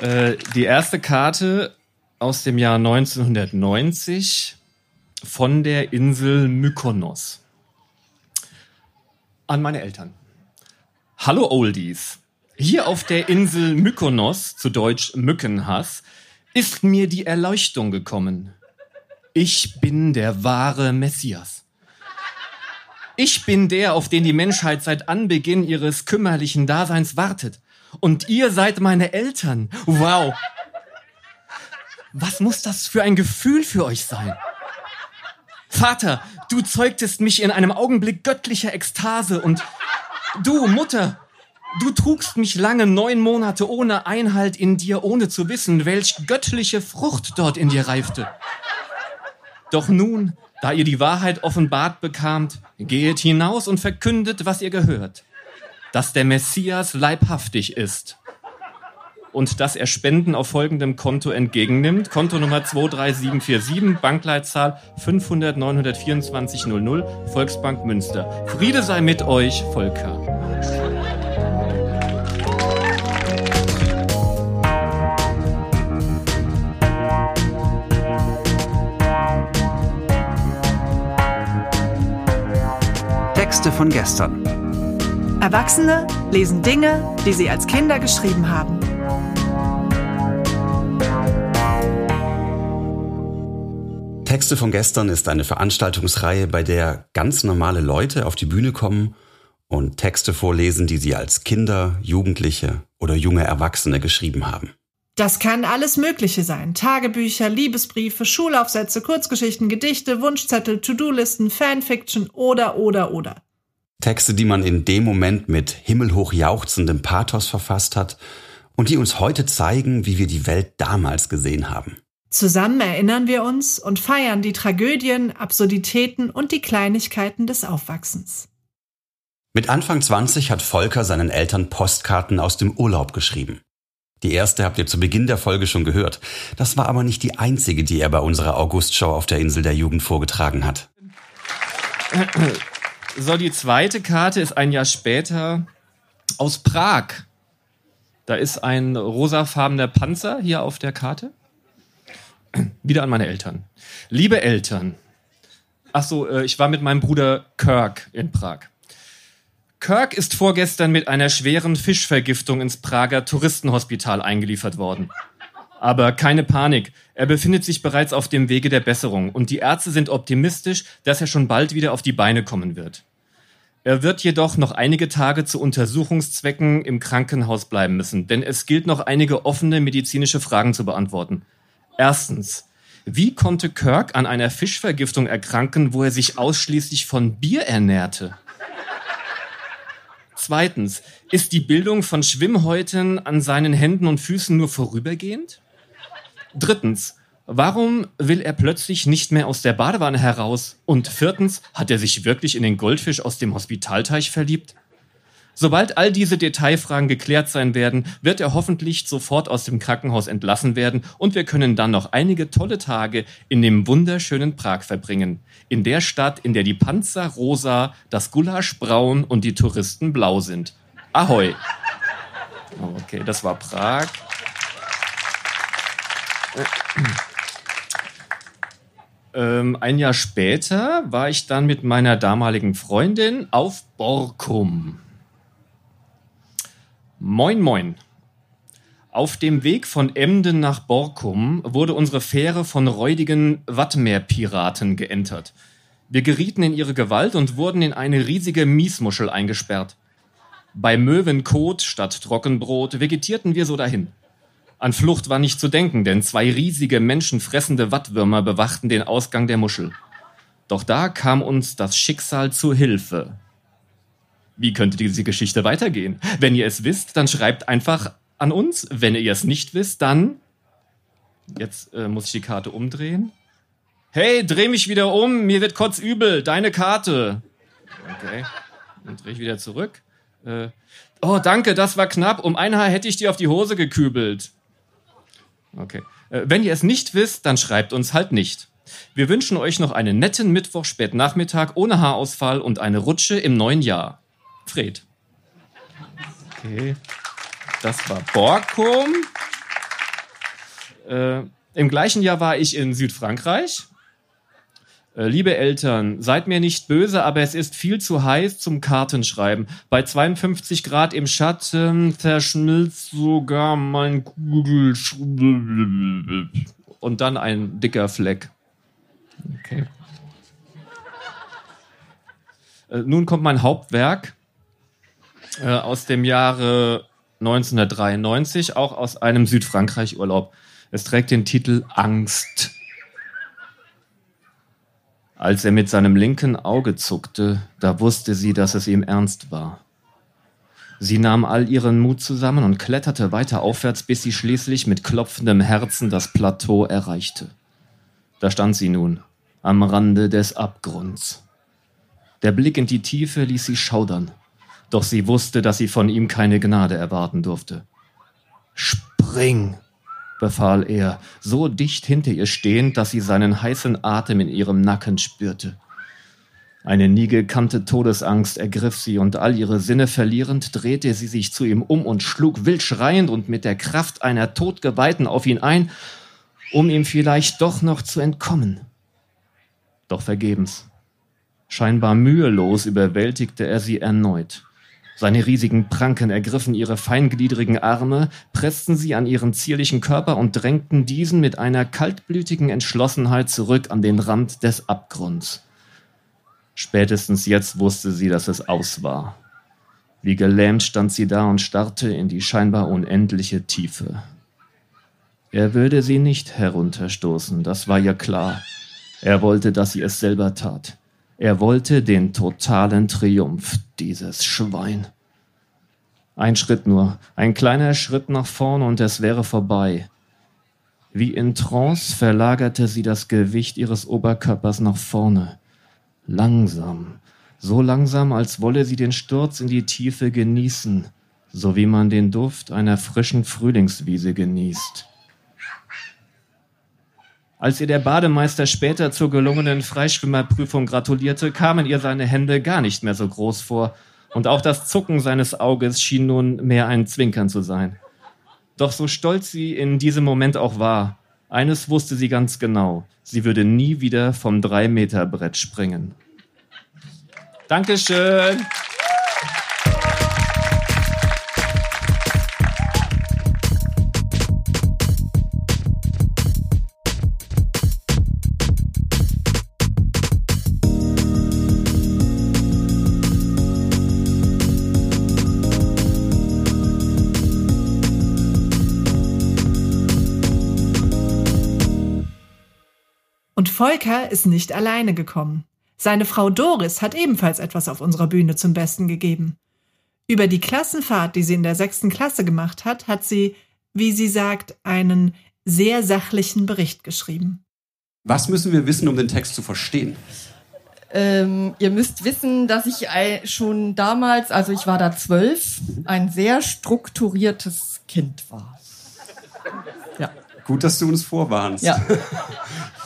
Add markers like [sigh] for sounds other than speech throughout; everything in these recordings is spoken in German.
Äh, die erste Karte aus dem Jahr 1990 von der Insel Mykonos. An meine Eltern. Hallo Oldies. Hier auf der Insel Mykonos, zu Deutsch Mückenhass, ist mir die Erleuchtung gekommen. Ich bin der wahre Messias. Ich bin der, auf den die Menschheit seit Anbeginn ihres kümmerlichen Daseins wartet. Und ihr seid meine Eltern. Wow. Was muss das für ein Gefühl für euch sein? Vater, du zeugtest mich in einem Augenblick göttlicher Ekstase und du, Mutter, du trugst mich lange neun Monate ohne Einhalt in dir, ohne zu wissen, welch göttliche Frucht dort in dir reifte. Doch nun, da ihr die Wahrheit offenbart bekamt, gehet hinaus und verkündet, was ihr gehört, dass der Messias leibhaftig ist und dass er Spenden auf folgendem Konto entgegennimmt. Konto Nummer 23747, Bankleitzahl 500 924 00, Volksbank Münster. Friede sei mit euch, Volker. Texte von gestern. Erwachsene lesen Dinge, die sie als Kinder geschrieben haben. Texte von gestern ist eine Veranstaltungsreihe, bei der ganz normale Leute auf die Bühne kommen und Texte vorlesen, die sie als Kinder, Jugendliche oder junge Erwachsene geschrieben haben. Das kann alles Mögliche sein. Tagebücher, Liebesbriefe, Schulaufsätze, Kurzgeschichten, Gedichte, Wunschzettel, To-Do-Listen, Fanfiction oder, oder, oder. Texte, die man in dem Moment mit himmelhoch jauchzendem Pathos verfasst hat und die uns heute zeigen, wie wir die Welt damals gesehen haben. Zusammen erinnern wir uns und feiern die Tragödien, Absurditäten und die Kleinigkeiten des Aufwachsens. Mit Anfang 20 hat Volker seinen Eltern Postkarten aus dem Urlaub geschrieben. Die erste habt ihr zu Beginn der Folge schon gehört. Das war aber nicht die einzige, die er bei unserer Augustshow auf der Insel der Jugend vorgetragen hat. So, die zweite Karte ist ein Jahr später aus Prag. Da ist ein rosafarbener Panzer hier auf der Karte. Wieder an meine Eltern. Liebe Eltern. Ach so, äh, ich war mit meinem Bruder Kirk in Prag. Kirk ist vorgestern mit einer schweren Fischvergiftung ins Prager Touristenhospital eingeliefert worden. Aber keine Panik, er befindet sich bereits auf dem Wege der Besserung und die Ärzte sind optimistisch, dass er schon bald wieder auf die Beine kommen wird. Er wird jedoch noch einige Tage zu Untersuchungszwecken im Krankenhaus bleiben müssen, denn es gilt noch einige offene medizinische Fragen zu beantworten. Erstens, wie konnte Kirk an einer Fischvergiftung erkranken, wo er sich ausschließlich von Bier ernährte? Zweitens, ist die Bildung von Schwimmhäuten an seinen Händen und Füßen nur vorübergehend? Drittens, warum will er plötzlich nicht mehr aus der Badewanne heraus? Und viertens, hat er sich wirklich in den Goldfisch aus dem Hospitalteich verliebt? Sobald all diese Detailfragen geklärt sein werden, wird er hoffentlich sofort aus dem Krankenhaus entlassen werden und wir können dann noch einige tolle Tage in dem wunderschönen Prag verbringen. In der Stadt, in der die Panzer rosa, das Gulasch braun und die Touristen blau sind. Ahoi! Okay, das war Prag. Ähm, ein Jahr später war ich dann mit meiner damaligen Freundin auf Borkum. Moin, moin. Auf dem Weg von Emden nach Borkum wurde unsere Fähre von räudigen Wattmeerpiraten geentert. Wir gerieten in ihre Gewalt und wurden in eine riesige Miesmuschel eingesperrt. Bei Möwenkot statt Trockenbrot vegetierten wir so dahin. An Flucht war nicht zu denken, denn zwei riesige menschenfressende Wattwürmer bewachten den Ausgang der Muschel. Doch da kam uns das Schicksal zu Hilfe. Wie könnte diese Geschichte weitergehen? Wenn ihr es wisst, dann schreibt einfach an uns. Wenn ihr es nicht wisst, dann. Jetzt äh, muss ich die Karte umdrehen. Hey, dreh mich wieder um, mir wird kurz übel, deine Karte. Okay, dann drehe ich wieder zurück. Äh, oh, danke, das war knapp. Um ein Haar hätte ich dir auf die Hose gekübelt. Okay. Äh, wenn ihr es nicht wisst, dann schreibt uns halt nicht. Wir wünschen euch noch einen netten Mittwoch spätnachmittag ohne Haarausfall und eine Rutsche im neuen Jahr. Fred. Okay. Das war Borkum. Äh, Im gleichen Jahr war ich in Südfrankreich. Äh, liebe Eltern, seid mir nicht böse, aber es ist viel zu heiß zum Kartenschreiben. Bei 52 Grad im Schatten verschmilzt sogar mein Kugelschreiber. Und dann ein dicker Fleck. Okay. Äh, nun kommt mein Hauptwerk äh, aus dem Jahre 1993, auch aus einem Südfrankreich-Urlaub. Es trägt den Titel Angst. Als er mit seinem linken Auge zuckte, da wusste sie, dass es ihm ernst war. Sie nahm all ihren Mut zusammen und kletterte weiter aufwärts, bis sie schließlich mit klopfendem Herzen das Plateau erreichte. Da stand sie nun, am Rande des Abgrunds. Der Blick in die Tiefe ließ sie schaudern, doch sie wusste, dass sie von ihm keine Gnade erwarten durfte. Spring! Befahl er, so dicht hinter ihr stehend, dass sie seinen heißen Atem in ihrem Nacken spürte. Eine nie gekannte Todesangst ergriff sie, und all ihre Sinne verlierend drehte sie sich zu ihm um und schlug wild schreiend und mit der Kraft einer Todgeweihten auf ihn ein, um ihm vielleicht doch noch zu entkommen. Doch vergebens. Scheinbar mühelos überwältigte er sie erneut. Seine riesigen Pranken ergriffen ihre feingliedrigen Arme, pressten sie an ihren zierlichen Körper und drängten diesen mit einer kaltblütigen Entschlossenheit zurück an den Rand des Abgrunds. Spätestens jetzt wusste sie, dass es aus war. Wie gelähmt stand sie da und starrte in die scheinbar unendliche Tiefe. Er würde sie nicht herunterstoßen, das war ihr klar. Er wollte, dass sie es selber tat. Er wollte den totalen Triumph, dieses Schwein. Ein Schritt nur, ein kleiner Schritt nach vorn und es wäre vorbei. Wie in Trance verlagerte sie das Gewicht ihres Oberkörpers nach vorne. Langsam, so langsam, als wolle sie den Sturz in die Tiefe genießen, so wie man den Duft einer frischen Frühlingswiese genießt. Als ihr der Bademeister später zur gelungenen Freischwimmerprüfung gratulierte, kamen ihr seine Hände gar nicht mehr so groß vor, und auch das Zucken seines Auges schien nun mehr ein Zwinkern zu sein. Doch so stolz sie in diesem Moment auch war, eines wusste sie ganz genau, sie würde nie wieder vom Drei-Meter-Brett springen. Dankeschön. Volker ist nicht alleine gekommen. Seine Frau Doris hat ebenfalls etwas auf unserer Bühne zum Besten gegeben. Über die Klassenfahrt, die sie in der sechsten Klasse gemacht hat, hat sie, wie sie sagt, einen sehr sachlichen Bericht geschrieben. Was müssen wir wissen, um den Text zu verstehen? Ähm, ihr müsst wissen, dass ich schon damals, also ich war da zwölf, ein sehr strukturiertes Kind war. Ja. Gut, dass du uns vorwarnst. Ja. [laughs]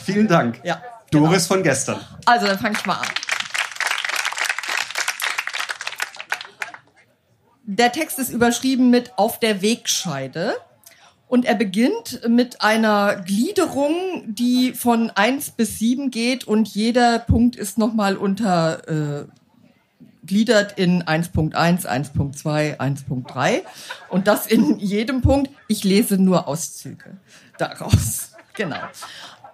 Vielen Dank. Ja. Doris genau. von gestern. Also, dann fange ich mal an. Der Text ist überschrieben mit Auf der Wegscheide. Und er beginnt mit einer Gliederung, die von 1 bis 7 geht und jeder Punkt ist nochmal unter äh, gliedert in 1.1, 1.2, 1.3 und das in jedem Punkt. Ich lese nur Auszüge daraus. [laughs] Genau.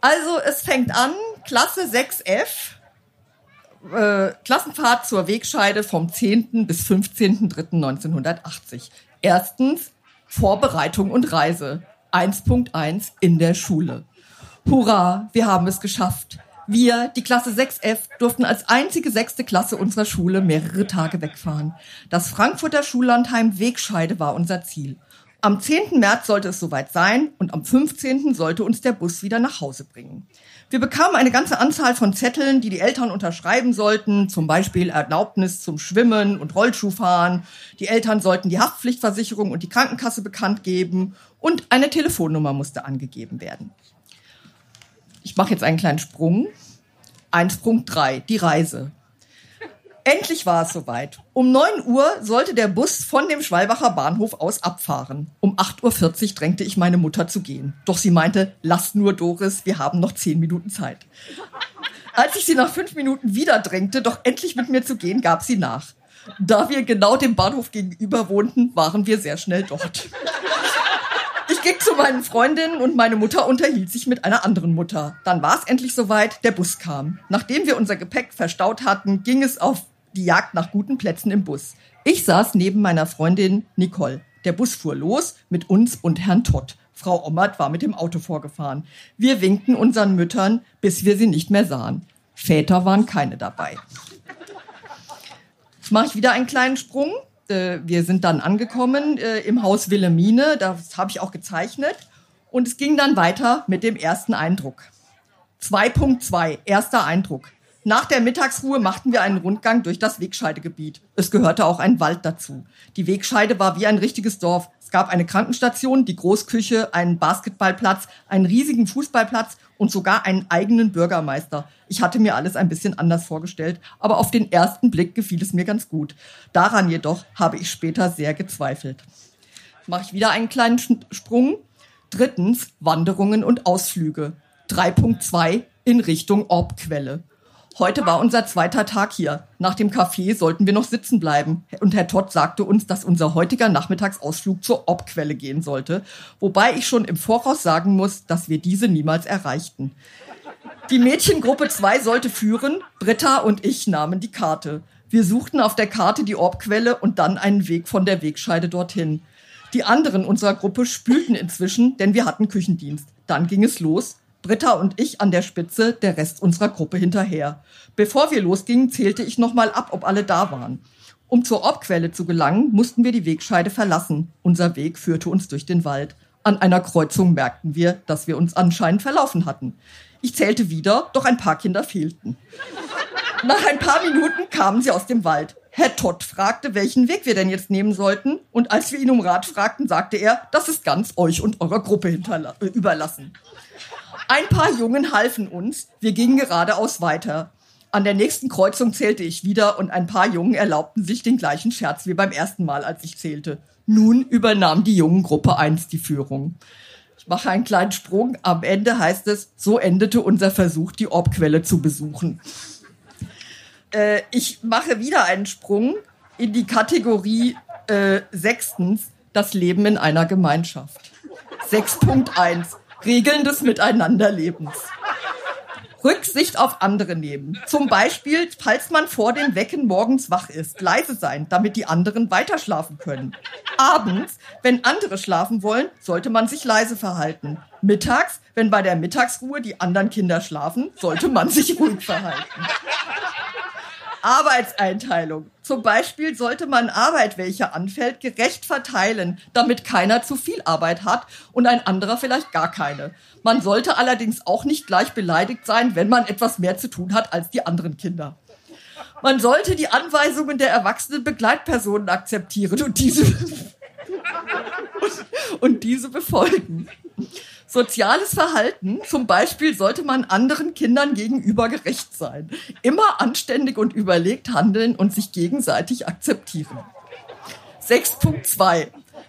Also es fängt an, Klasse 6f, äh, Klassenfahrt zur Wegscheide vom 10. bis 15.03.1980. Erstens Vorbereitung und Reise. 1.1 in der Schule. Hurra, wir haben es geschafft. Wir, die Klasse 6f, durften als einzige sechste Klasse unserer Schule mehrere Tage wegfahren. Das Frankfurter Schullandheim Wegscheide war unser Ziel. Am 10. März sollte es soweit sein und am 15. sollte uns der Bus wieder nach Hause bringen. Wir bekamen eine ganze Anzahl von Zetteln, die die Eltern unterschreiben sollten, zum Beispiel Erlaubnis zum Schwimmen und Rollschuhfahren. Die Eltern sollten die Haftpflichtversicherung und die Krankenkasse bekannt geben und eine Telefonnummer musste angegeben werden. Ich mache jetzt einen kleinen Sprung. Ein Sprung drei, die Reise. Endlich war es soweit. Um 9 Uhr sollte der Bus von dem Schwalbacher Bahnhof aus abfahren. Um 8.40 Uhr drängte ich meine Mutter zu gehen. Doch sie meinte, lass nur Doris, wir haben noch 10 Minuten Zeit. Als ich sie nach fünf Minuten wieder drängte, doch endlich mit mir zu gehen, gab sie nach. Da wir genau dem Bahnhof gegenüber wohnten, waren wir sehr schnell dort. Ich ging zu meinen Freundinnen und meine Mutter unterhielt sich mit einer anderen Mutter. Dann war es endlich soweit, der Bus kam. Nachdem wir unser Gepäck verstaut hatten, ging es auf die Jagd nach guten Plätzen im Bus. Ich saß neben meiner Freundin Nicole. Der Bus fuhr los mit uns und Herrn Todd. Frau Ommert war mit dem Auto vorgefahren. Wir winkten unseren Müttern, bis wir sie nicht mehr sahen. Väter waren keine dabei. Jetzt mache ich wieder einen kleinen Sprung. Äh, wir sind dann angekommen äh, im Haus Wilhelmine. Das habe ich auch gezeichnet. Und es ging dann weiter mit dem ersten Eindruck. 2.2, erster Eindruck. Nach der Mittagsruhe machten wir einen Rundgang durch das Wegscheidegebiet. Es gehörte auch ein Wald dazu. Die Wegscheide war wie ein richtiges Dorf. Es gab eine Krankenstation, die Großküche, einen Basketballplatz, einen riesigen Fußballplatz und sogar einen eigenen Bürgermeister. Ich hatte mir alles ein bisschen anders vorgestellt, aber auf den ersten Blick gefiel es mir ganz gut. Daran jedoch habe ich später sehr gezweifelt. Mache ich wieder einen kleinen Sprung. Drittens Wanderungen und Ausflüge. 3.2 in Richtung Orbquelle. Heute war unser zweiter Tag hier. Nach dem Café sollten wir noch sitzen bleiben. Und Herr Todd sagte uns, dass unser heutiger Nachmittagsausflug zur Obquelle gehen sollte. Wobei ich schon im Voraus sagen muss, dass wir diese niemals erreichten. Die Mädchengruppe 2 sollte führen. Britta und ich nahmen die Karte. Wir suchten auf der Karte die Orbquelle und dann einen Weg von der Wegscheide dorthin. Die anderen unserer Gruppe spülten inzwischen, denn wir hatten Küchendienst. Dann ging es los. Britta und ich an der Spitze, der Rest unserer Gruppe hinterher. Bevor wir losgingen, zählte ich nochmal ab, ob alle da waren. Um zur Obquelle zu gelangen, mussten wir die Wegscheide verlassen. Unser Weg führte uns durch den Wald. An einer Kreuzung merkten wir, dass wir uns anscheinend verlaufen hatten. Ich zählte wieder, doch ein paar Kinder fehlten. Nach ein paar Minuten kamen sie aus dem Wald. Herr Todd fragte, welchen Weg wir denn jetzt nehmen sollten. Und als wir ihn um Rat fragten, sagte er, das ist ganz euch und eurer Gruppe äh, überlassen. Ein paar Jungen halfen uns. Wir gingen geradeaus weiter. An der nächsten Kreuzung zählte ich wieder und ein paar Jungen erlaubten sich den gleichen Scherz wie beim ersten Mal, als ich zählte. Nun übernahm die Jungengruppe 1 die Führung. Ich mache einen kleinen Sprung. Am Ende heißt es, so endete unser Versuch, die Orbquelle zu besuchen. Äh, ich mache wieder einen Sprung in die Kategorie äh, sechstens, das Leben in einer Gemeinschaft. 6.1 Regeln des Miteinanderlebens. Rücksicht auf andere nehmen. Zum Beispiel, falls man vor dem Wecken morgens wach ist, leise sein, damit die anderen weiterschlafen können. Abends, wenn andere schlafen wollen, sollte man sich leise verhalten. Mittags, wenn bei der Mittagsruhe die anderen Kinder schlafen, sollte man sich ruhig verhalten. Arbeitseinteilung. Zum Beispiel sollte man Arbeit, welche anfällt, gerecht verteilen, damit keiner zu viel Arbeit hat und ein anderer vielleicht gar keine. Man sollte allerdings auch nicht gleich beleidigt sein, wenn man etwas mehr zu tun hat als die anderen Kinder. Man sollte die Anweisungen der erwachsenen Begleitpersonen akzeptieren und diese, [laughs] und diese befolgen. Soziales Verhalten, zum Beispiel sollte man anderen Kindern gegenüber gerecht sein. Immer anständig und überlegt handeln und sich gegenseitig akzeptieren. 6.2.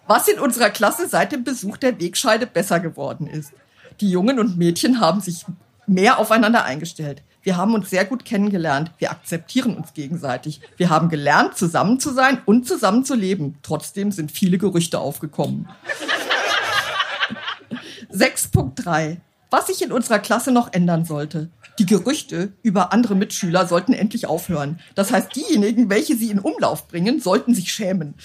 Was in unserer Klasse seit dem Besuch der Wegscheide besser geworden ist. Die Jungen und Mädchen haben sich mehr aufeinander eingestellt. Wir haben uns sehr gut kennengelernt. Wir akzeptieren uns gegenseitig. Wir haben gelernt, zusammen zu sein und zusammen zu leben. Trotzdem sind viele Gerüchte aufgekommen. 6.3. Was sich in unserer Klasse noch ändern sollte. Die Gerüchte über andere Mitschüler sollten endlich aufhören. Das heißt, diejenigen, welche sie in Umlauf bringen, sollten sich schämen. [laughs]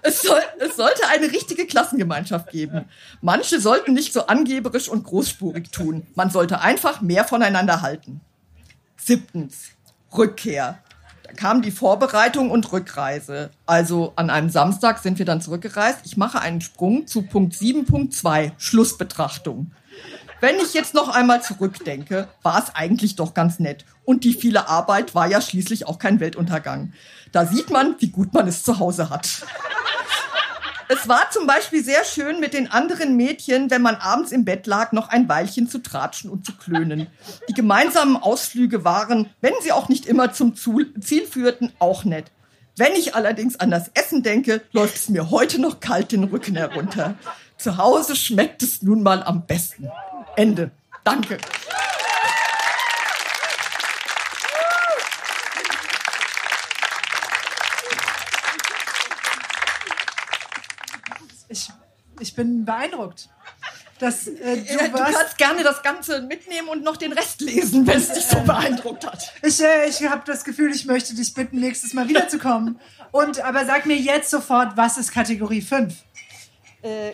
Es, soll, es, sollte eine richtige Klassengemeinschaft geben. Manche sollten nicht so angeberisch und großspurig tun. Man sollte einfach mehr voneinander halten. Siebtens. Rückkehr. Kam die Vorbereitung und Rückreise. Also an einem Samstag sind wir dann zurückgereist. Ich mache einen Sprung zu Punkt 7.2, Schlussbetrachtung. Wenn ich jetzt noch einmal zurückdenke, war es eigentlich doch ganz nett. Und die viele Arbeit war ja schließlich auch kein Weltuntergang. Da sieht man, wie gut man es zu Hause hat. Es war zum Beispiel sehr schön mit den anderen Mädchen, wenn man abends im Bett lag, noch ein Weilchen zu tratschen und zu klönen. Die gemeinsamen Ausflüge waren, wenn sie auch nicht immer zum Ziel führten, auch nett. Wenn ich allerdings an das Essen denke, läuft es mir heute noch kalt den Rücken herunter. Zu Hause schmeckt es nun mal am besten. Ende. Danke. Ich, ich bin beeindruckt. Das, äh, du, du kannst gerne das Ganze mitnehmen und noch den Rest lesen, wenn es dich so beeindruckt hat. Ich, äh, ich habe das Gefühl, ich möchte dich bitten, nächstes Mal wiederzukommen. Und aber sag mir jetzt sofort, was ist Kategorie 5? Äh,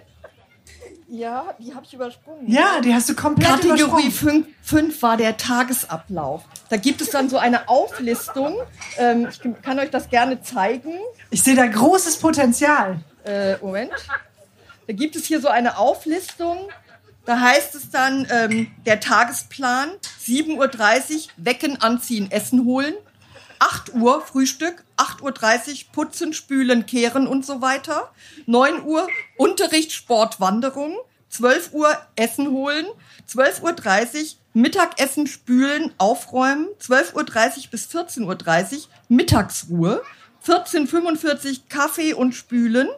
ja, die habe ich übersprungen. Ja, die hast du komplett Kategorie 5, 5 war der Tagesablauf. Da gibt es dann so eine Auflistung. Ähm, ich kann euch das gerne zeigen. Ich sehe da großes Potenzial. Äh, Moment. Da gibt es hier so eine Auflistung. Da heißt es dann, ähm, der Tagesplan, 7.30 Uhr, wecken, anziehen, Essen holen. 8 Uhr Frühstück, 8.30 Uhr putzen, spülen, kehren und so weiter. 9 Uhr Unterricht, Sport, Wanderung. 12 Uhr Essen holen. 12.30 Uhr Mittagessen, spülen, aufräumen. 12.30 Uhr bis 14.30 Uhr Mittagsruhe. 14.45 Uhr Kaffee und Spülen.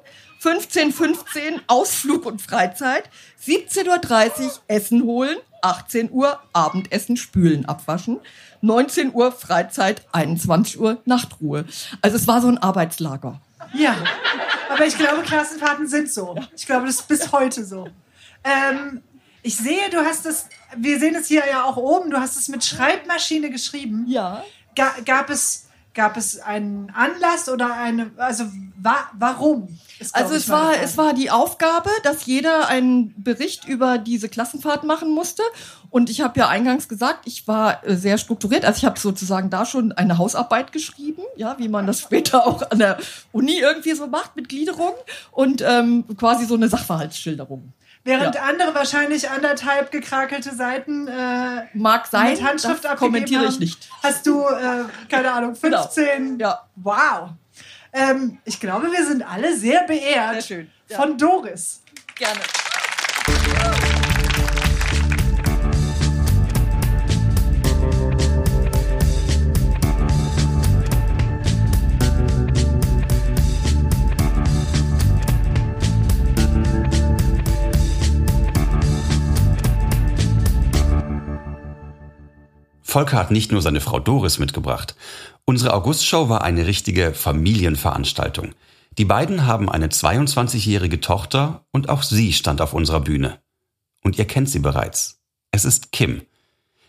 15.15 Ausflug und Freizeit. 17.30 Uhr Essen holen. 18 Uhr Abendessen, Spülen, Abwaschen. 19 Uhr Freizeit, 21 Uhr Nachtruhe. Also es war so ein Arbeitslager. Ja, aber ich glaube, Klassenfahrten sind so. Ich glaube, das ist bis heute so. Ähm, ich sehe, du hast es, wir sehen es hier ja auch oben, du hast es mit Schreibmaschine geschrieben. Ja. Ga, gab es Gab es einen Anlass oder eine, also wa warum? Ist, also es war, es war die Aufgabe, dass jeder einen Bericht über diese Klassenfahrt machen musste. Und ich habe ja eingangs gesagt, ich war äh, sehr strukturiert. Also ich habe sozusagen da schon eine Hausarbeit geschrieben, ja, wie man das [laughs] später auch an der Uni irgendwie so macht mit Gliederung und ähm, quasi so eine Sachverhaltsschilderung. Während ja. andere wahrscheinlich anderthalb gekrakelte Seiten äh, mag sein, mit Handschrift das kommentiere ich nicht. Hast du äh, keine Ahnung 15? [laughs] Genau. Ja. Wow. Ähm, ich glaube, wir sind alle sehr beehrt sehr schön. Ja. von Doris. Gerne. Volker hat nicht nur seine Frau Doris mitgebracht. Unsere Augustshow war eine richtige Familienveranstaltung. Die beiden haben eine 22-jährige Tochter und auch sie stand auf unserer Bühne. Und ihr kennt sie bereits. Es ist Kim,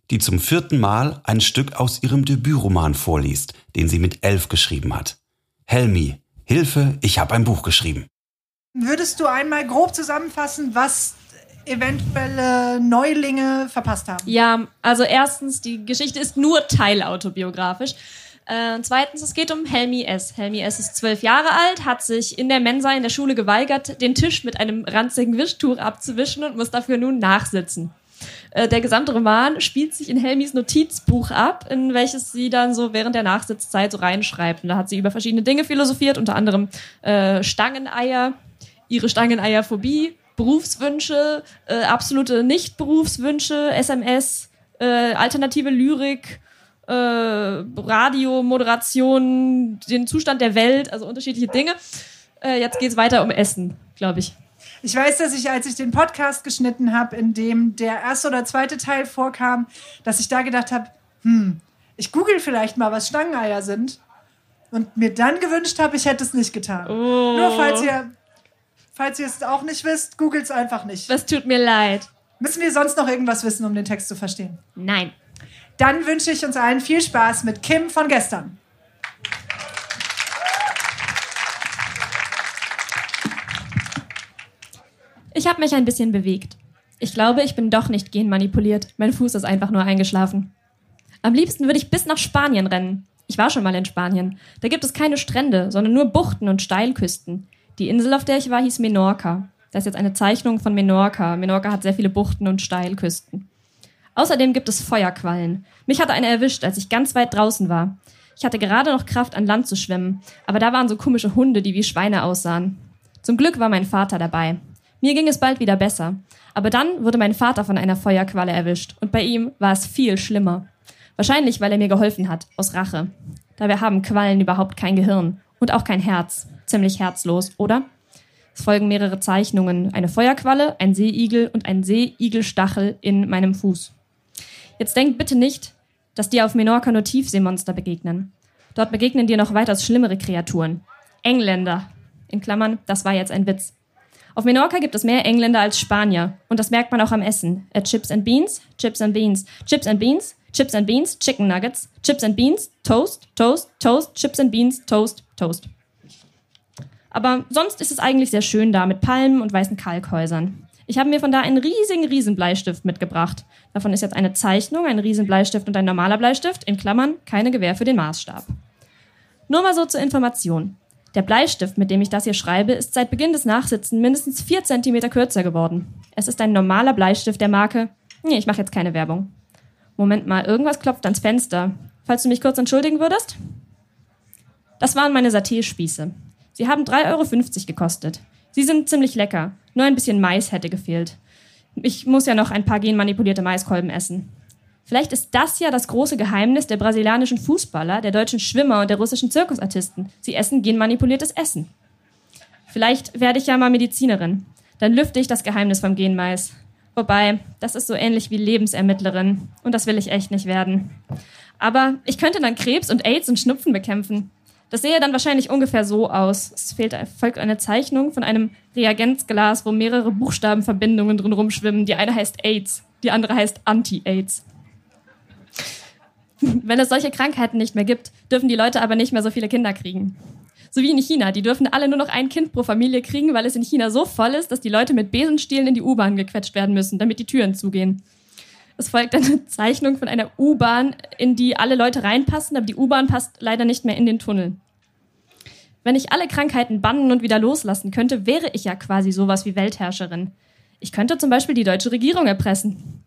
die zum vierten Mal ein Stück aus ihrem Debütroman vorliest, den sie mit elf geschrieben hat. Helmi, Hilfe, ich habe ein Buch geschrieben. Würdest du einmal grob zusammenfassen, was eventuelle Neulinge verpasst haben? Ja, also erstens, die Geschichte ist nur teilautobiografisch. Äh, zweitens, es geht um Helmi S. Helmi S. ist zwölf Jahre alt, hat sich in der Mensa in der Schule geweigert, den Tisch mit einem ranzigen Wischtuch abzuwischen und muss dafür nun nachsitzen. Äh, der gesamte Roman spielt sich in Helmis Notizbuch ab, in welches sie dann so während der Nachsitzzeit so reinschreibt. Und da hat sie über verschiedene Dinge philosophiert, unter anderem äh, Stangeneier, ihre Stangeneierphobie, Berufswünsche, äh, absolute Nicht-Berufswünsche, SMS, äh, alternative Lyrik, äh, Radio, Moderation, den Zustand der Welt, also unterschiedliche Dinge. Äh, jetzt geht's weiter um Essen, glaube ich. Ich weiß, dass ich, als ich den Podcast geschnitten habe, in dem der erste oder zweite Teil vorkam, dass ich da gedacht habe, hm, ich google vielleicht mal, was Stangeneier sind. Und mir dann gewünscht habe, ich hätte es nicht getan. Oh. Nur falls ihr Falls ihr es auch nicht wisst, googelt es einfach nicht. Das tut mir leid. Müssen wir sonst noch irgendwas wissen, um den Text zu verstehen? Nein. Dann wünsche ich uns allen viel Spaß mit Kim von gestern. Ich habe mich ein bisschen bewegt. Ich glaube, ich bin doch nicht genmanipuliert. Mein Fuß ist einfach nur eingeschlafen. Am liebsten würde ich bis nach Spanien rennen. Ich war schon mal in Spanien. Da gibt es keine Strände, sondern nur Buchten und Steilküsten. Die Insel, auf der ich war, hieß Menorca. Das ist jetzt eine Zeichnung von Menorca. Menorca hat sehr viele Buchten und Steilküsten. Außerdem gibt es Feuerquallen. Mich hatte eine erwischt, als ich ganz weit draußen war. Ich hatte gerade noch Kraft, an Land zu schwimmen, aber da waren so komische Hunde, die wie Schweine aussahen. Zum Glück war mein Vater dabei. Mir ging es bald wieder besser. Aber dann wurde mein Vater von einer Feuerqualle erwischt und bei ihm war es viel schlimmer. Wahrscheinlich, weil er mir geholfen hat, aus Rache. Dabei haben Quallen überhaupt kein Gehirn und auch kein Herz. Ziemlich herzlos, oder? Es folgen mehrere Zeichnungen. Eine Feuerqualle, ein Seeigel und ein Seeigelstachel in meinem Fuß. Jetzt denkt bitte nicht, dass dir auf Menorca nur Tiefseemonster begegnen. Dort begegnen dir noch weitaus schlimmere Kreaturen. Engländer. In Klammern, das war jetzt ein Witz. Auf Menorca gibt es mehr Engländer als Spanier. Und das merkt man auch am Essen. Äh, Chips and Beans, Chips and Beans, Chips and Beans, Chips and Beans, Chicken Nuggets, Chips and Beans, Toast, Toast, Toast, Chips and Beans, Toast, Toast. Aber sonst ist es eigentlich sehr schön da mit Palmen und weißen Kalkhäusern. Ich habe mir von da einen riesigen Riesenbleistift mitgebracht. Davon ist jetzt eine Zeichnung, ein Riesenbleistift und ein normaler Bleistift, in Klammern, keine Gewähr für den Maßstab. Nur mal so zur Information. Der Bleistift, mit dem ich das hier schreibe, ist seit Beginn des Nachsitzens mindestens vier Zentimeter kürzer geworden. Es ist ein normaler Bleistift der Marke. Nee, ich mache jetzt keine Werbung. Moment mal, irgendwas klopft ans Fenster. Falls du mich kurz entschuldigen würdest? Das waren meine Saté-Spieße. Sie haben 3,50 Euro gekostet. Sie sind ziemlich lecker. Nur ein bisschen Mais hätte gefehlt. Ich muss ja noch ein paar genmanipulierte Maiskolben essen. Vielleicht ist das ja das große Geheimnis der brasilianischen Fußballer, der deutschen Schwimmer und der russischen Zirkusartisten. Sie essen genmanipuliertes Essen. Vielleicht werde ich ja mal Medizinerin. Dann lüfte ich das Geheimnis vom Genmais. Wobei, das ist so ähnlich wie Lebensermittlerin. Und das will ich echt nicht werden. Aber ich könnte dann Krebs und AIDS und Schnupfen bekämpfen. Das sehe dann wahrscheinlich ungefähr so aus. Es fehlt, folgt eine Zeichnung von einem Reagenzglas, wo mehrere Buchstabenverbindungen drin rumschwimmen. Die eine heißt AIDS, die andere heißt Anti-AIDS. Wenn es solche Krankheiten nicht mehr gibt, dürfen die Leute aber nicht mehr so viele Kinder kriegen. So wie in China. Die dürfen alle nur noch ein Kind pro Familie kriegen, weil es in China so voll ist, dass die Leute mit Besenstielen in die U-Bahn gequetscht werden müssen, damit die Türen zugehen. Es folgt eine [laughs] Zeichnung von einer U-Bahn, in die alle Leute reinpassen, aber die U-Bahn passt leider nicht mehr in den Tunnel. Wenn ich alle Krankheiten bannen und wieder loslassen könnte, wäre ich ja quasi sowas wie Weltherrscherin. Ich könnte zum Beispiel die deutsche Regierung erpressen.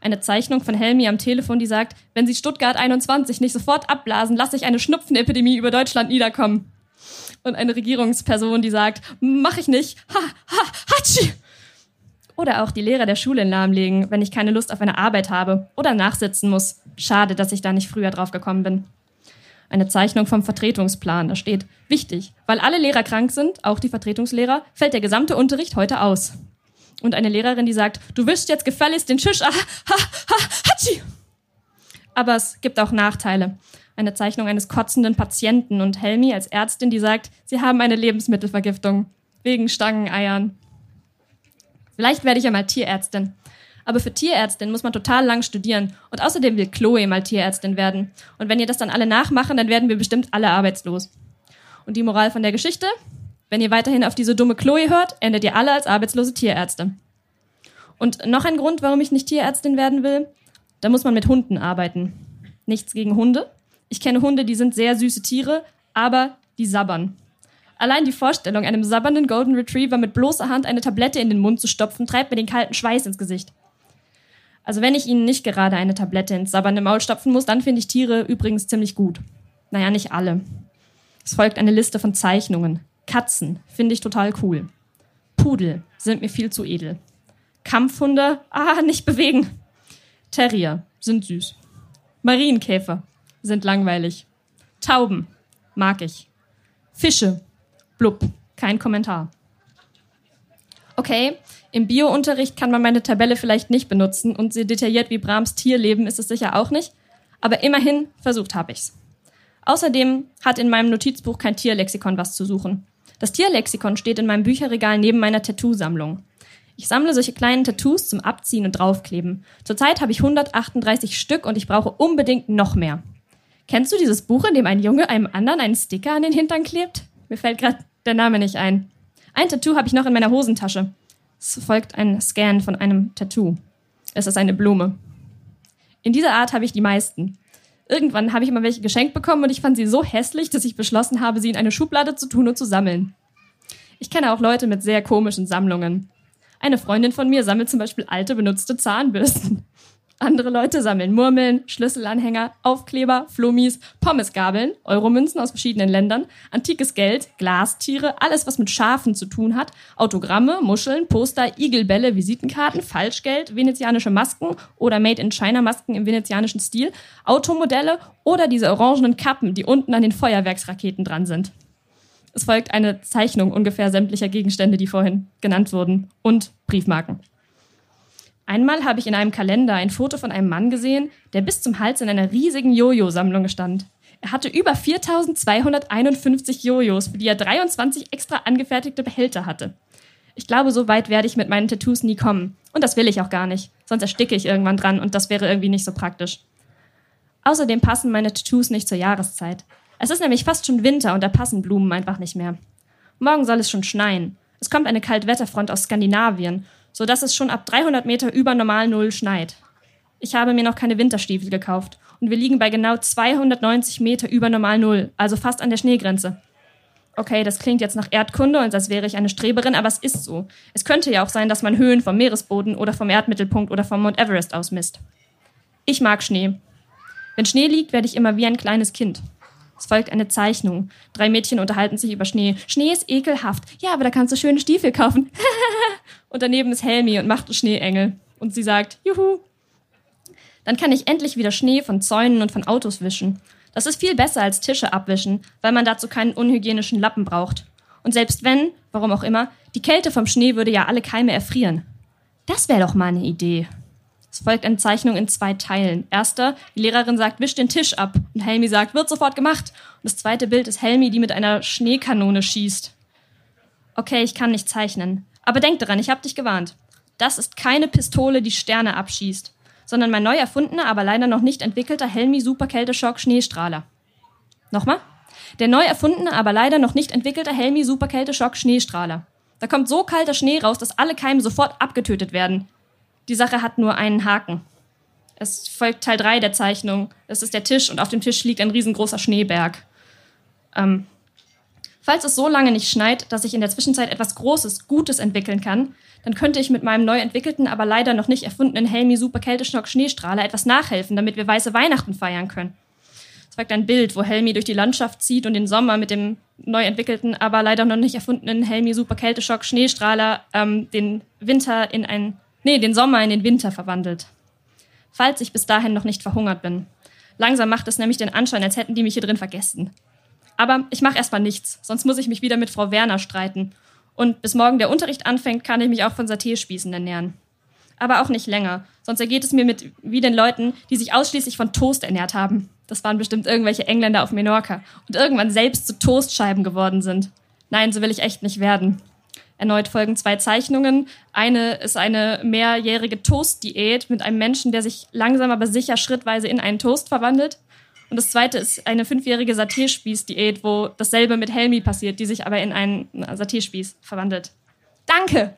Eine Zeichnung von Helmi am Telefon, die sagt, wenn Sie Stuttgart 21 nicht sofort abblasen, lasse ich eine Schnupfenepidemie über Deutschland niederkommen. Und eine Regierungsperson, die sagt, mach ich nicht. Ha, ha, hatschi! Oder auch die Lehrer der Schule lahmlegen, wenn ich keine Lust auf eine Arbeit habe oder nachsitzen muss. Schade, dass ich da nicht früher drauf gekommen bin. Eine Zeichnung vom Vertretungsplan. Da steht, wichtig, weil alle Lehrer krank sind, auch die Vertretungslehrer, fällt der gesamte Unterricht heute aus. Und eine Lehrerin, die sagt, du wischst jetzt gefälligst den Tisch. Ah, ha, ha, hatschi! Aber es gibt auch Nachteile. Eine Zeichnung eines kotzenden Patienten und Helmi als Ärztin, die sagt, sie haben eine Lebensmittelvergiftung. Wegen Stangeneiern. Vielleicht werde ich ja mal Tierärztin. Aber für Tierärztin muss man total lang studieren. Und außerdem will Chloe mal Tierärztin werden. Und wenn ihr das dann alle nachmachen, dann werden wir bestimmt alle arbeitslos. Und die Moral von der Geschichte? Wenn ihr weiterhin auf diese dumme Chloe hört, endet ihr alle als arbeitslose Tierärzte. Und noch ein Grund, warum ich nicht Tierärztin werden will, da muss man mit Hunden arbeiten. Nichts gegen Hunde. Ich kenne Hunde, die sind sehr süße Tiere, aber die sabbern. Allein die Vorstellung, einem sabbernden Golden Retriever mit bloßer Hand eine Tablette in den Mund zu stopfen, treibt mir den kalten Schweiß ins Gesicht. Also wenn ich ihnen nicht gerade eine Tablette ins sabbernde Maul stopfen muss, dann finde ich Tiere übrigens ziemlich gut. Naja, nicht alle. Es folgt eine Liste von Zeichnungen. Katzen finde ich total cool. Pudel sind mir viel zu edel. Kampfhunde, ah, nicht bewegen. Terrier sind süß. Marienkäfer sind langweilig. Tauben mag ich. Fische Blub, kein Kommentar. Okay, im Biounterricht kann man meine Tabelle vielleicht nicht benutzen und so detailliert wie Brahms Tierleben ist es sicher auch nicht, aber immerhin versucht habe ich's. Außerdem hat in meinem Notizbuch kein Tierlexikon was zu suchen. Das Tierlexikon steht in meinem Bücherregal neben meiner Tattoo-Sammlung. Ich sammle solche kleinen Tattoos zum Abziehen und Draufkleben. Zurzeit habe ich 138 Stück und ich brauche unbedingt noch mehr. Kennst du dieses Buch, in dem ein Junge einem anderen einen Sticker an den Hintern klebt? Mir fällt gerade der Name nicht ein. Ein Tattoo habe ich noch in meiner Hosentasche. Es folgt ein Scan von einem Tattoo. Es ist eine Blume. In dieser Art habe ich die meisten. Irgendwann habe ich mal welche geschenkt bekommen und ich fand sie so hässlich, dass ich beschlossen habe, sie in eine Schublade zu tun und zu sammeln. Ich kenne auch Leute mit sehr komischen Sammlungen. Eine Freundin von mir sammelt zum Beispiel alte, benutzte Zahnbürsten. Andere Leute sammeln Murmeln, Schlüsselanhänger, Aufkleber, Flummis, Pommesgabeln, Euromünzen aus verschiedenen Ländern, antikes Geld, Glastiere, alles was mit Schafen zu tun hat, Autogramme, Muscheln, Poster, Igelbälle, Visitenkarten, Falschgeld, venezianische Masken oder Made-in-China-Masken im venezianischen Stil, Automodelle oder diese orangenen Kappen, die unten an den Feuerwerksraketen dran sind. Es folgt eine Zeichnung ungefähr sämtlicher Gegenstände, die vorhin genannt wurden, und Briefmarken. Einmal habe ich in einem Kalender ein Foto von einem Mann gesehen, der bis zum Hals in einer riesigen Jojo-Sammlung stand. Er hatte über 4251 Jojos, für die er 23 extra angefertigte Behälter hatte. Ich glaube, so weit werde ich mit meinen Tattoos nie kommen. Und das will ich auch gar nicht. Sonst ersticke ich irgendwann dran und das wäre irgendwie nicht so praktisch. Außerdem passen meine Tattoos nicht zur Jahreszeit. Es ist nämlich fast schon Winter und da passen Blumen einfach nicht mehr. Morgen soll es schon schneien. Es kommt eine Kaltwetterfront aus Skandinavien so dass es schon ab 300 Meter über Normal Null schneit. Ich habe mir noch keine Winterstiefel gekauft und wir liegen bei genau 290 Meter über Normal Null, also fast an der Schneegrenze. Okay, das klingt jetzt nach Erdkunde und als wäre ich eine Streberin, aber es ist so. Es könnte ja auch sein, dass man Höhen vom Meeresboden oder vom Erdmittelpunkt oder vom Mount Everest ausmisst. Ich mag Schnee. Wenn Schnee liegt, werde ich immer wie ein kleines Kind. Es folgt eine Zeichnung. Drei Mädchen unterhalten sich über Schnee. Schnee ist ekelhaft. Ja, aber da kannst du schöne Stiefel kaufen. [laughs] und daneben ist Helmi und macht einen Schneeengel. Und sie sagt, juhu. Dann kann ich endlich wieder Schnee von Zäunen und von Autos wischen. Das ist viel besser als Tische abwischen, weil man dazu keinen unhygienischen Lappen braucht. Und selbst wenn, warum auch immer, die Kälte vom Schnee würde ja alle Keime erfrieren. Das wäre doch mal eine Idee. Es folgt eine Zeichnung in zwei Teilen. Erster, die Lehrerin sagt, wisch den Tisch ab. Und Helmi sagt, wird sofort gemacht. Und das zweite Bild ist Helmi, die mit einer Schneekanone schießt. Okay, ich kann nicht zeichnen. Aber denk daran, ich hab dich gewarnt. Das ist keine Pistole, die Sterne abschießt, sondern mein neu erfundener, aber leider noch nicht entwickelter Helmi Superkälteschock Schneestrahler. Nochmal? Der neu erfundene, aber leider noch nicht entwickelte Helmi Superkälteschock Schneestrahler. Da kommt so kalter Schnee raus, dass alle Keime sofort abgetötet werden. Die Sache hat nur einen Haken. Es folgt Teil 3 der Zeichnung. Es ist der Tisch und auf dem Tisch liegt ein riesengroßer Schneeberg. Ähm, falls es so lange nicht schneit, dass ich in der Zwischenzeit etwas Großes, Gutes entwickeln kann, dann könnte ich mit meinem neu entwickelten, aber leider noch nicht erfundenen Helmi Super Kälteschnock Schneestrahler etwas nachhelfen, damit wir weiße Weihnachten feiern können. Es folgt ein Bild, wo Helmi durch die Landschaft zieht und den Sommer mit dem neu entwickelten, aber leider noch nicht erfundenen Helmi Super Kälteschock Schneestrahler ähm, den Winter in ein Nee, den Sommer in den Winter verwandelt. Falls ich bis dahin noch nicht verhungert bin. Langsam macht es nämlich den Anschein, als hätten die mich hier drin vergessen. Aber ich mache erstmal nichts, sonst muss ich mich wieder mit Frau Werner streiten. Und bis morgen der Unterricht anfängt, kann ich mich auch von Saté-Spießen ernähren. Aber auch nicht länger, sonst ergeht es mir mit wie den Leuten, die sich ausschließlich von Toast ernährt haben. Das waren bestimmt irgendwelche Engländer auf Menorca und irgendwann selbst zu Toastscheiben geworden sind. Nein, so will ich echt nicht werden. Erneut folgen zwei Zeichnungen. Eine ist eine mehrjährige Toast-Diät mit einem Menschen, der sich langsam aber sicher schrittweise in einen Toast verwandelt. Und das zweite ist eine fünfjährige Saté-Spieß-Diät, wo dasselbe mit Helmi passiert, die sich aber in einen Saté-Spieß verwandelt. Danke!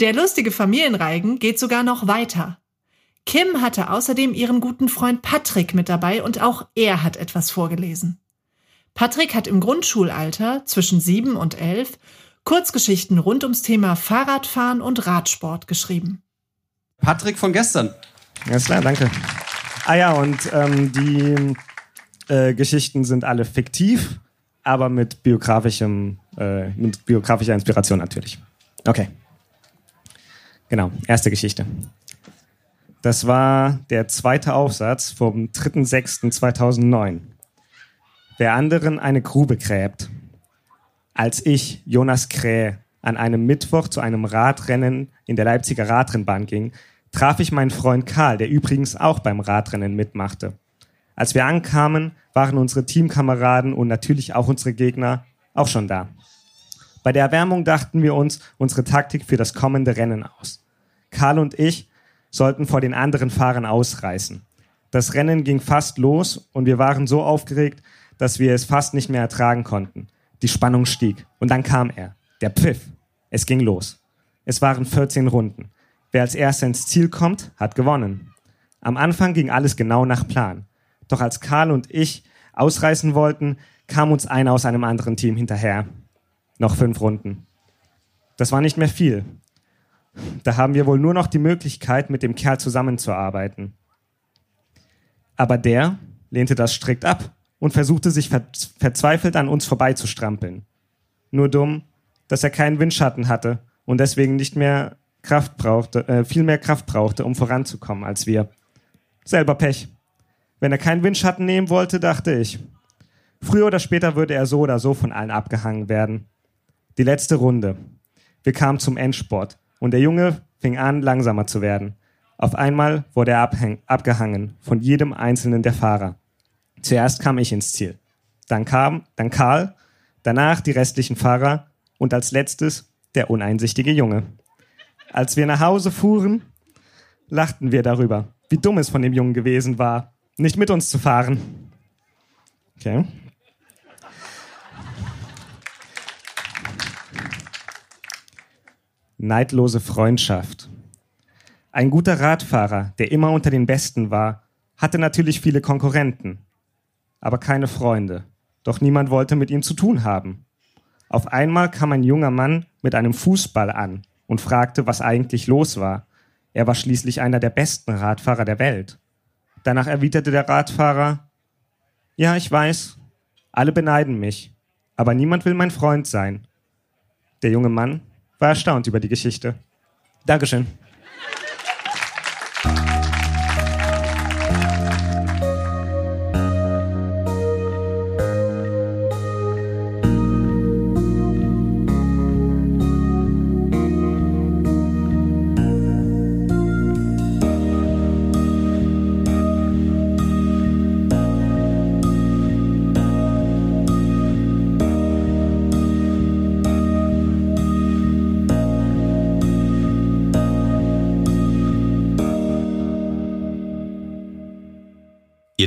Der lustige Familienreigen geht sogar noch weiter. Kim hatte außerdem ihren guten Freund Patrick mit dabei und auch er hat etwas vorgelesen. Patrick hat im Grundschulalter zwischen sieben und elf Kurzgeschichten rund ums Thema Fahrradfahren und Radsport geschrieben. Patrick von gestern. Alles klar, danke. Ah ja, und ähm, die äh, Geschichten sind alle fiktiv, aber mit biografischem, äh, mit biografischer Inspiration natürlich. Okay. Genau, erste Geschichte. Das war der zweite Aufsatz vom 3.6.2009. Wer anderen eine Grube gräbt. Als ich, Jonas Kräh, an einem Mittwoch zu einem Radrennen in der Leipziger Radrennbahn ging, traf ich meinen Freund Karl, der übrigens auch beim Radrennen mitmachte. Als wir ankamen, waren unsere Teamkameraden und natürlich auch unsere Gegner auch schon da. Bei der Erwärmung dachten wir uns unsere Taktik für das kommende Rennen aus. Karl und ich sollten vor den anderen Fahrern ausreißen. Das Rennen ging fast los und wir waren so aufgeregt, dass wir es fast nicht mehr ertragen konnten. Die Spannung stieg. Und dann kam er. Der Pfiff. Es ging los. Es waren 14 Runden. Wer als erster ins Ziel kommt, hat gewonnen. Am Anfang ging alles genau nach Plan. Doch als Karl und ich ausreißen wollten, kam uns einer aus einem anderen Team hinterher. Noch fünf Runden. Das war nicht mehr viel. Da haben wir wohl nur noch die Möglichkeit, mit dem Kerl zusammenzuarbeiten. Aber der lehnte das strikt ab und versuchte sich ver verzweifelt an uns vorbeizustrampeln. Nur dumm, dass er keinen Windschatten hatte und deswegen nicht mehr Kraft brauchte, äh, viel mehr Kraft brauchte, um voranzukommen als wir. Selber Pech. Wenn er keinen Windschatten nehmen wollte, dachte ich. Früher oder später würde er so oder so von allen abgehangen werden. Die letzte Runde. Wir kamen zum Endsport und der Junge fing an, langsamer zu werden. Auf einmal wurde er abgehangen von jedem einzelnen der Fahrer. Zuerst kam ich ins Ziel. Dann kam, dann Karl, danach die restlichen Fahrer und als letztes der uneinsichtige Junge. Als wir nach Hause fuhren, lachten wir darüber, wie dumm es von dem Jungen gewesen war, nicht mit uns zu fahren. Okay. Neidlose Freundschaft. Ein guter Radfahrer, der immer unter den Besten war, hatte natürlich viele Konkurrenten, aber keine Freunde. Doch niemand wollte mit ihm zu tun haben. Auf einmal kam ein junger Mann mit einem Fußball an und fragte, was eigentlich los war. Er war schließlich einer der besten Radfahrer der Welt. Danach erwiderte der Radfahrer, ja, ich weiß, alle beneiden mich, aber niemand will mein Freund sein. Der junge Mann war erstaunt über die Geschichte. Dankeschön.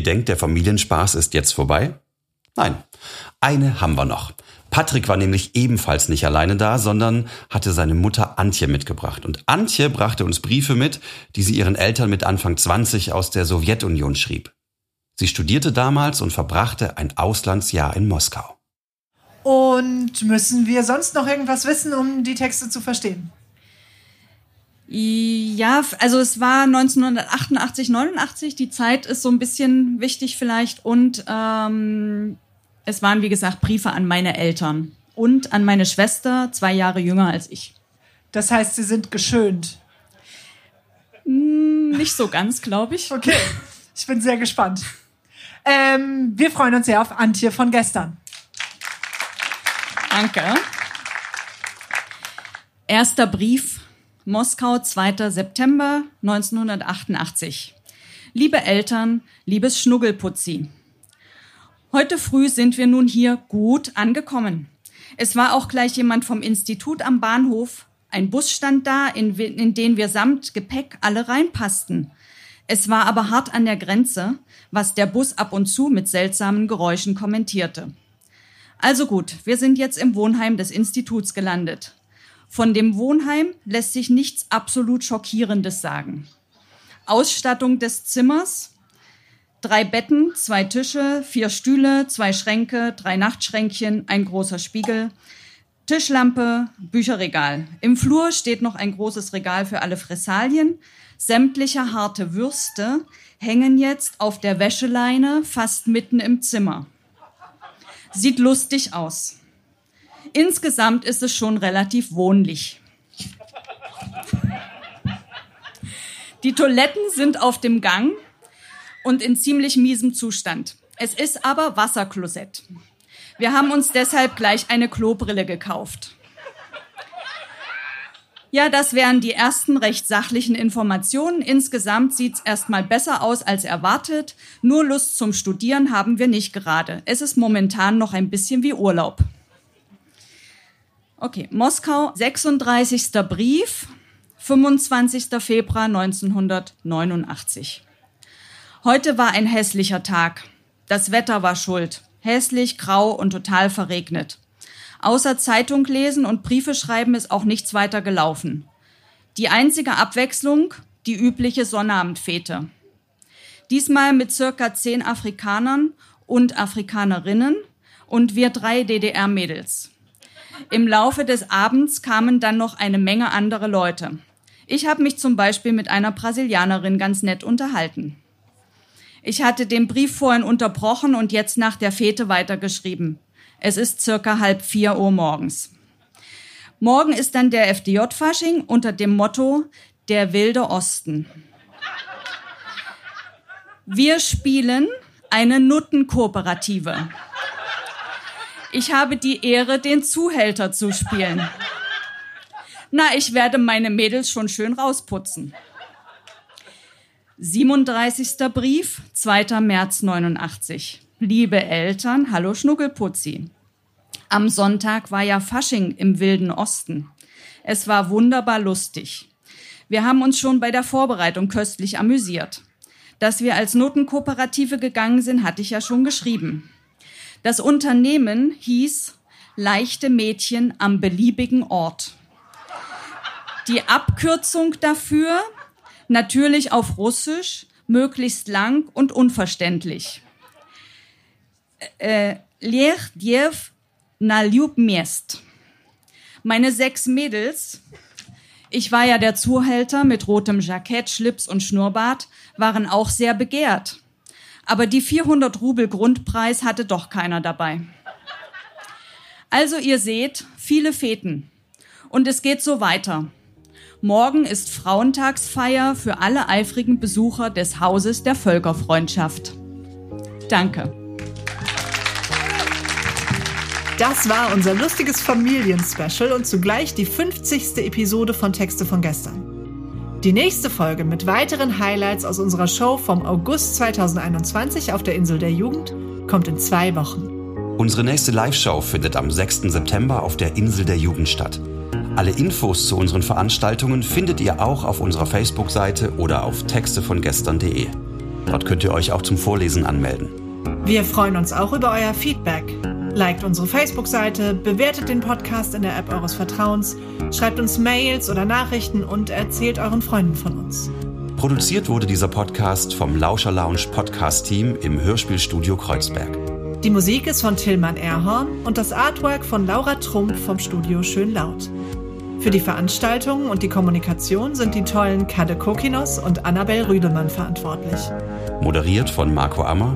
Ihr denkt, der Familienspaß ist jetzt vorbei? Nein, eine haben wir noch. Patrick war nämlich ebenfalls nicht alleine da, sondern hatte seine Mutter Antje mitgebracht. Und Antje brachte uns Briefe mit, die sie ihren Eltern mit Anfang 20 aus der Sowjetunion schrieb. Sie studierte damals und verbrachte ein Auslandsjahr in Moskau. Und müssen wir sonst noch irgendwas wissen, um die Texte zu verstehen? Ja, also es war 1988, 89. Die Zeit ist so ein bisschen wichtig vielleicht. Und ähm, es waren, wie gesagt, Briefe an meine Eltern und an meine Schwester, zwei Jahre jünger als ich. Das heißt, sie sind geschönt. Hm, nicht so ganz, glaube ich. Okay, ich bin sehr gespannt. Ähm, wir freuen uns sehr auf Antje von gestern. Danke. Erster Brief Moskau, 2. September 1988. Liebe Eltern, liebes Schnuggelputzi. Heute früh sind wir nun hier gut angekommen. Es war auch gleich jemand vom Institut am Bahnhof. Ein Bus stand da, in, in den wir samt Gepäck alle reinpassten. Es war aber hart an der Grenze, was der Bus ab und zu mit seltsamen Geräuschen kommentierte. Also gut, wir sind jetzt im Wohnheim des Instituts gelandet. Von dem Wohnheim lässt sich nichts absolut Schockierendes sagen. Ausstattung des Zimmers. Drei Betten, zwei Tische, vier Stühle, zwei Schränke, drei Nachtschränkchen, ein großer Spiegel, Tischlampe, Bücherregal. Im Flur steht noch ein großes Regal für alle Fressalien. Sämtliche harte Würste hängen jetzt auf der Wäscheleine fast mitten im Zimmer. Sieht lustig aus. Insgesamt ist es schon relativ wohnlich. Die Toiletten sind auf dem Gang und in ziemlich miesem Zustand. Es ist aber Wasserklosett. Wir haben uns deshalb gleich eine Klobrille gekauft. Ja, das wären die ersten recht sachlichen Informationen. Insgesamt sieht's erstmal besser aus als erwartet. Nur Lust zum Studieren haben wir nicht gerade. Es ist momentan noch ein bisschen wie Urlaub. Okay, Moskau, 36. Brief, 25. Februar 1989. Heute war ein hässlicher Tag. Das Wetter war schuld. Hässlich, grau und total verregnet. Außer Zeitung lesen und Briefe schreiben ist auch nichts weiter gelaufen. Die einzige Abwechslung, die übliche Sonnabendfete. Diesmal mit circa zehn Afrikanern und Afrikanerinnen und wir drei DDR-Mädels. Im Laufe des Abends kamen dann noch eine Menge andere Leute. Ich habe mich zum Beispiel mit einer Brasilianerin ganz nett unterhalten. Ich hatte den Brief vorhin unterbrochen und jetzt nach der Fete weitergeschrieben. Es ist circa halb vier Uhr morgens. Morgen ist dann der FDJ-Fasching unter dem Motto Der wilde Osten. Wir spielen eine Nuttenkooperative. Ich habe die Ehre, den Zuhälter zu spielen. Na, ich werde meine Mädels schon schön rausputzen. 37. Brief, 2. März 89. Liebe Eltern, hallo Schnuckelputzi. Am Sonntag war ja Fasching im Wilden Osten. Es war wunderbar lustig. Wir haben uns schon bei der Vorbereitung köstlich amüsiert. Dass wir als Notenkooperative gegangen sind, hatte ich ja schon geschrieben. Das Unternehmen hieß Leichte Mädchen am beliebigen Ort. Die Abkürzung dafür natürlich auf Russisch, möglichst lang und unverständlich. Äh, Diev na ljub miest. Meine sechs Mädels, ich war ja der Zuhälter mit rotem Jackett, Schlips und Schnurrbart, waren auch sehr begehrt. Aber die 400 Rubel Grundpreis hatte doch keiner dabei. Also ihr seht, viele Feten. Und es geht so weiter. Morgen ist Frauentagsfeier für alle eifrigen Besucher des Hauses der Völkerfreundschaft. Danke. Das war unser lustiges Familienspecial und zugleich die 50. Episode von Texte von gestern. Die nächste Folge mit weiteren Highlights aus unserer Show vom August 2021 auf der Insel der Jugend kommt in zwei Wochen. Unsere nächste Live-Show findet am 6. September auf der Insel der Jugend statt. Alle Infos zu unseren Veranstaltungen findet ihr auch auf unserer Facebook-Seite oder auf textevongestern.de. Dort könnt ihr euch auch zum Vorlesen anmelden. Wir freuen uns auch über euer Feedback. Liked unsere Facebook-Seite, bewertet den Podcast in der App eures Vertrauens, schreibt uns Mails oder Nachrichten und erzählt euren Freunden von uns. Produziert wurde dieser Podcast vom Lauscher Lounge Podcast Team im Hörspielstudio Kreuzberg. Die Musik ist von Tillmann Erhorn und das Artwork von Laura Trump vom Studio Schön Laut. Für die Veranstaltungen und die Kommunikation sind die tollen Kade Kokinos und Annabel Rüdemann verantwortlich. Moderiert von Marco Ammer